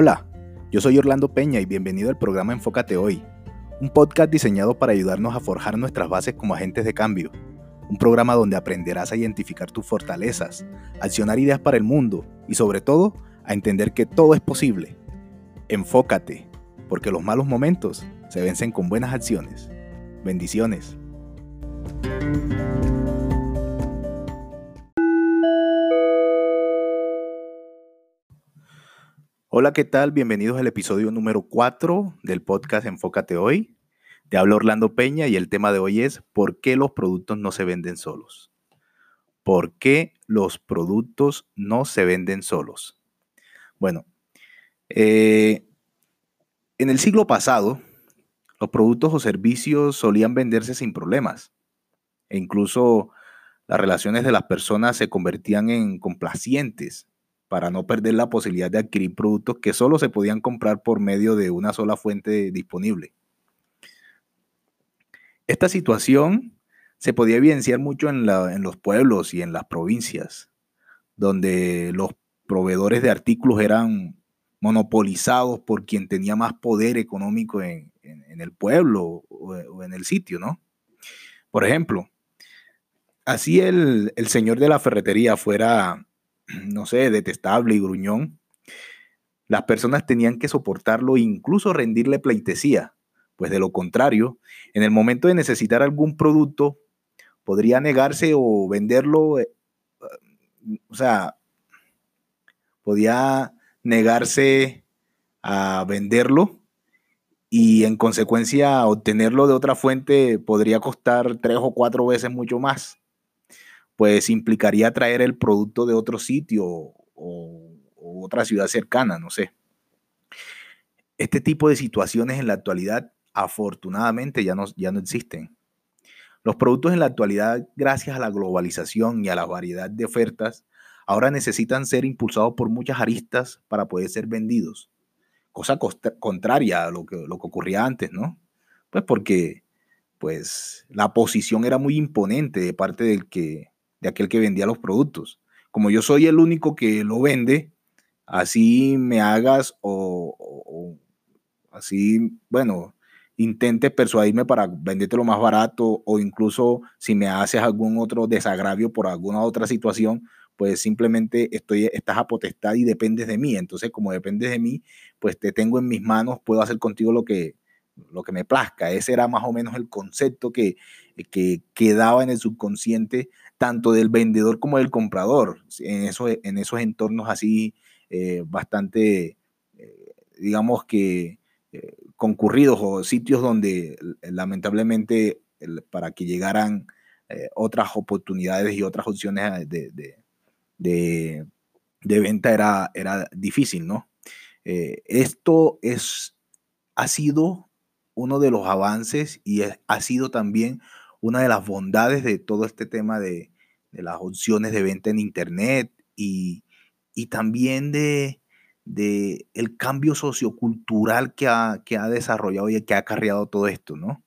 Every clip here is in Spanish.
Hola, yo soy Orlando Peña y bienvenido al programa Enfócate Hoy, un podcast diseñado para ayudarnos a forjar nuestras bases como agentes de cambio, un programa donde aprenderás a identificar tus fortalezas, accionar ideas para el mundo y sobre todo a entender que todo es posible. Enfócate, porque los malos momentos se vencen con buenas acciones. Bendiciones. Hola, ¿qué tal? Bienvenidos al episodio número 4 del podcast Enfócate Hoy. Te habla Orlando Peña y el tema de hoy es ¿por qué los productos no se venden solos? ¿Por qué los productos no se venden solos? Bueno, eh, en el siglo pasado, los productos o servicios solían venderse sin problemas e incluso las relaciones de las personas se convertían en complacientes para no perder la posibilidad de adquirir productos que solo se podían comprar por medio de una sola fuente disponible. Esta situación se podía evidenciar mucho en, los pueblos y en las provincias, donde los proveedores de artículos eran monopolizados por quien tenía más poder económico en, el pueblo o, en el sitio, ¿no? Por ejemplo, así el, señor de la ferretería fuera, no sé, detestable y gruñón, las personas tenían que soportarlo e incluso rendirle pleitesía, pues de lo contrario, en el momento de necesitar algún producto, podría negarse o venderlo, eh, o sea, podía negarse a venderlo y en consecuencia obtenerlo de otra fuente podría costar tres o cuatro veces mucho más, pues implicaría traer el producto de otro sitio o, otra ciudad cercana, no sé. Este tipo de situaciones en la actualidad afortunadamente ya no, ya no existen. Los productos en la actualidad, gracias a la globalización y a la variedad de ofertas, ahora necesitan ser impulsados por muchas aristas para poder ser vendidos. Cosa contraria a lo que, lo que ocurría antes, ¿no? Pues porque pues, la posición era muy imponente de parte del que, de aquel que vendía los productos. Como yo soy el único que lo vende, así me hagas o, así, bueno, intentes persuadirme para venderte lo más barato o incluso si me haces algún otro desagravio por alguna otra situación, pues simplemente estoy, estás a potestad y dependes de mí. Entonces, como dependes de mí, pues te tengo en mis manos, puedo hacer contigo lo que, lo que me plazca. Ese era más o menos el concepto que, que quedaba en el subconsciente tanto del vendedor como del comprador, en esos, en esos entornos así eh, bastante, eh, digamos que eh, concurridos o sitios donde lamentablemente para que llegaran otras oportunidades y otras opciones de, venta era, era, difícil, ¿no? esto es, ha sido uno de los avances y ha sido también una de las bondades de todo este tema de, las opciones de venta en Internet y, y también de, de el cambio sociocultural que ha, que ha desarrollado y que ha acarreado todo esto, ¿no?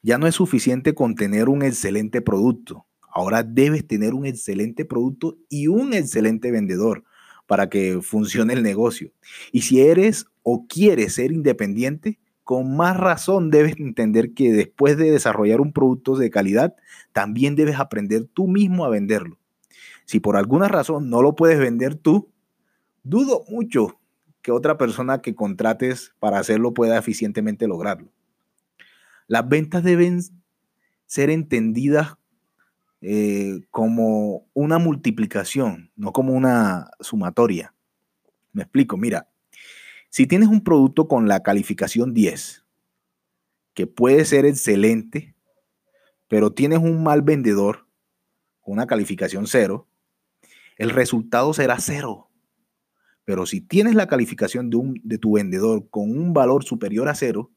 Ya no es suficiente con tener un excelente producto. Ahora debes tener un excelente producto y un excelente vendedor para que funcione el negocio. Y si eres o quieres ser independiente, con más razón debes entender que después de desarrollar un producto de calidad, también debes aprender tú mismo a venderlo. Si por alguna razón no lo puedes vender tú, Dudo mucho que otra persona que contrates para hacerlo pueda eficientemente lograrlo. Las ventas deben ser entendidas eh, como una multiplicación, no como una sumatoria. Me explico, mira, si tienes un producto con la calificación 10, que puede ser excelente, pero tienes un mal vendedor una calificación 0, el resultado será cero. Pero si tienes la calificación de, un, de tu vendedor con un valor superior a cero,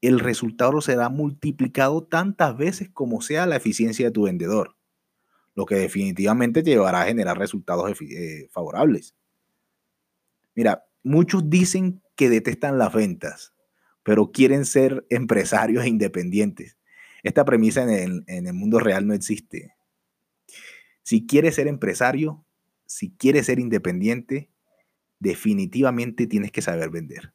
el resultado será multiplicado tantas veces como sea la eficiencia de tu vendedor, lo que definitivamente te llevará a generar resultados eh, favorables. Mira, muchos dicen que detestan las ventas, pero quieren ser empresarios independientes. Esta premisa en el, en el mundo real no existe. Si quieres ser empresario, si quieres ser independiente, definitivamente tienes que saber vender.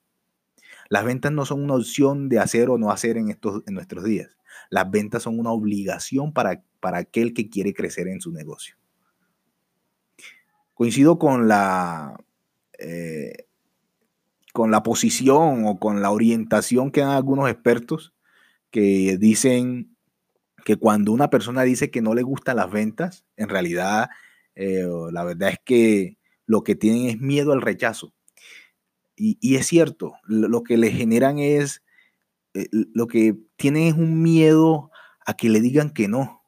Las ventas no son una opción de hacer o no hacer en, estos, en nuestros días. Las ventas son una obligación para, para aquel que quiere crecer en su negocio. Coincido con la, eh, con la posición o con la orientación que dan algunos expertos que dicen que cuando una persona dice que no le gustan las ventas, en realidad eh, la verdad es que lo que tienen es miedo al rechazo. Y, es cierto, lo, que le generan es, eh, lo que tienen es un miedo a que le digan que no.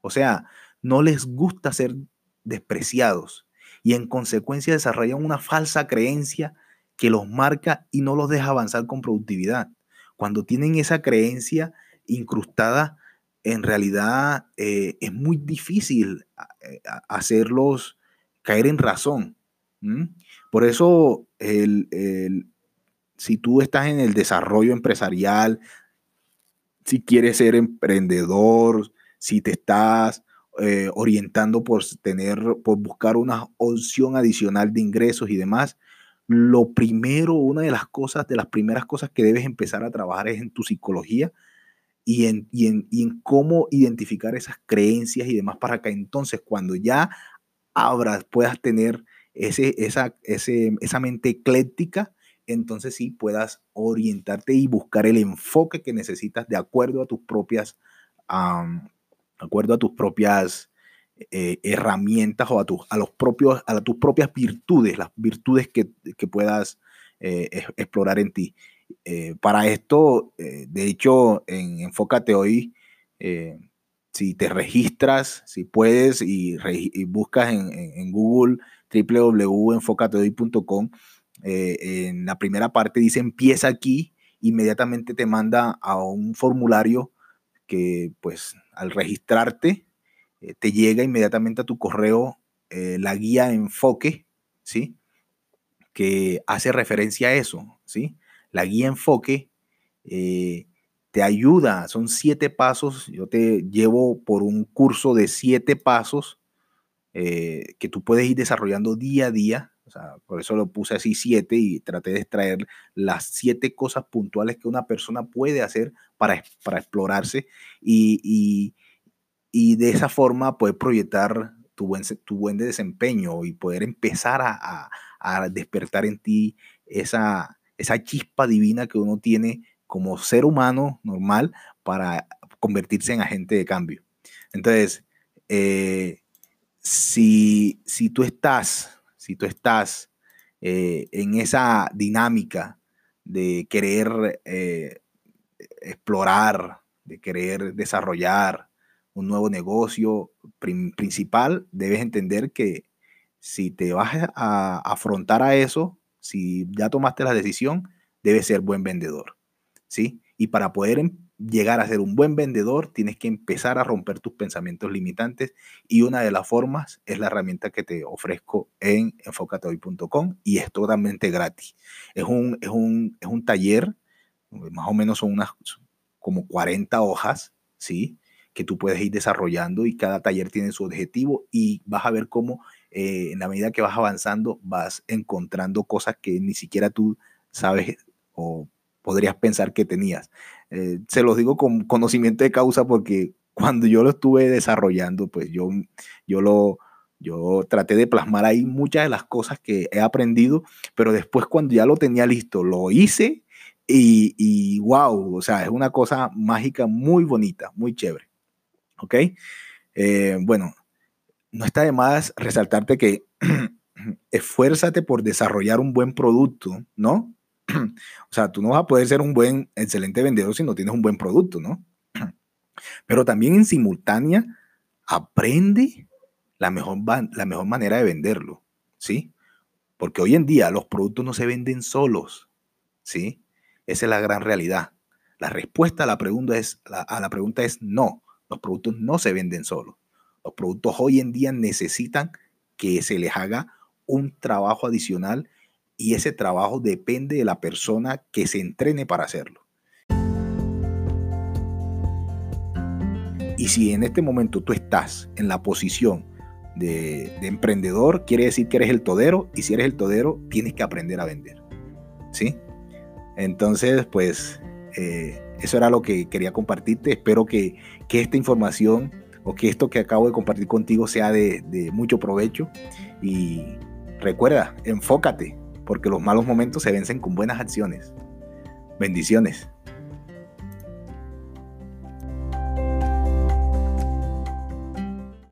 O sea, no les gusta ser despreciados y en consecuencia desarrollan una falsa creencia que los marca y no los deja avanzar con productividad. Cuando tienen esa creencia incrustada, en realidad eh, es muy difícil eh, hacerlos caer en razón. Por eso, si tú estás en el desarrollo empresarial, si quieres ser emprendedor, si te estás eh, orientando por tener, por buscar una opción adicional de ingresos y demás, lo primero, una de las cosas, de las primeras cosas que debes empezar a trabajar es en tu psicología y en, y en, cómo identificar esas creencias y demás para que entonces cuando ya abras, puedas tener ese, esa, esa mente ecléctica, entonces sí puedas orientarte y buscar el enfoque que necesitas de acuerdo a tus propias, acuerdo a tus propias eh, herramientas o a, tus, a, los propios, a tus propias virtudes, las virtudes que, puedas eh, explorar en ti. Eh, para esto, de hecho, en Enfócate Hoy, si te registras, si puedes y, buscas en, en Google www.enfocatehoy.com, en la primera parte dice empieza aquí, inmediatamente te manda a un formulario que pues al registrarte eh, te llega inmediatamente a tu correo eh, la guía enfoque, ¿sí? Que hace referencia a eso, ¿sí? La guía enfoque eh, te ayuda, son siete pasos, yo te llevo por un curso de siete pasos que tú puedes ir desarrollando día a día, por eso lo puse así siete y traté de extraer las siete cosas puntuales que una persona puede hacer para, para explorarse y, y de esa forma poder proyectar tu buen, tu buen desempeño y poder empezar a, despertar en ti esa, esa chispa divina que uno tiene como ser humano normal para convertirse en agente de cambio. Entonces, eh, si, si, tú estás, si tú estás eh, en esa dinámica de querer eh, explorar, de querer desarrollar, un nuevo negocio principal, debes entender que si te vas a afrontar a eso, si ya tomaste la decisión, debes ser buen vendedor. ¿sí? Y para poder em, llegar a ser un buen vendedor, tienes que empezar a romper tus pensamientos limitantes y una de las formas es la herramienta que te ofrezco en enfocatehoy.com y es totalmente gratis. Es un, es un, es un taller, más o menos son unas como 40 hojas, ¿sí? que tú puedes ir desarrollando y cada taller tiene su objetivo y vas a ver cómo eh, en la medida que vas avanzando vas encontrando cosas que ni siquiera tú sabes o podrías pensar que tenías. Eh, se los digo con conocimiento de causa porque cuando yo lo estuve desarrollando, pues yo, yo lo... Yo traté de plasmar ahí muchas de las cosas que he aprendido, pero después cuando ya lo tenía listo, lo hice y, wow, o sea, es una cosa mágica muy bonita, muy chévere. ¿Ok? Eh, bueno, no está de más resaltarte que esfuérzate por desarrollar un buen producto, ¿no? o sea, tú no vas a poder ser un buen, excelente vendedor si no tienes un buen producto, ¿no? Pero también en simultánea, aprende la mejor, la mejor manera de venderlo, ¿sí? Porque hoy en día los productos no se venden solos, ¿sí? Esa es la gran realidad. La respuesta a la pregunta es, a la pregunta es no. Los productos no se venden solos. Los productos hoy en día necesitan que se les haga un trabajo adicional y ese trabajo depende de la persona que se entrene para hacerlo. Y si en este momento tú estás en la posición de, emprendedor quiere decir que eres el todero y si eres el todero tienes que aprender a vender. ¿Sí? Entonces, pues eh, eso era lo que quería compartirte. Espero que, esta información o que esto que acabo de compartir contigo sea de, de mucho provecho. Y recuerda, enfócate, porque los malos momentos se vencen con buenas acciones. Bendiciones.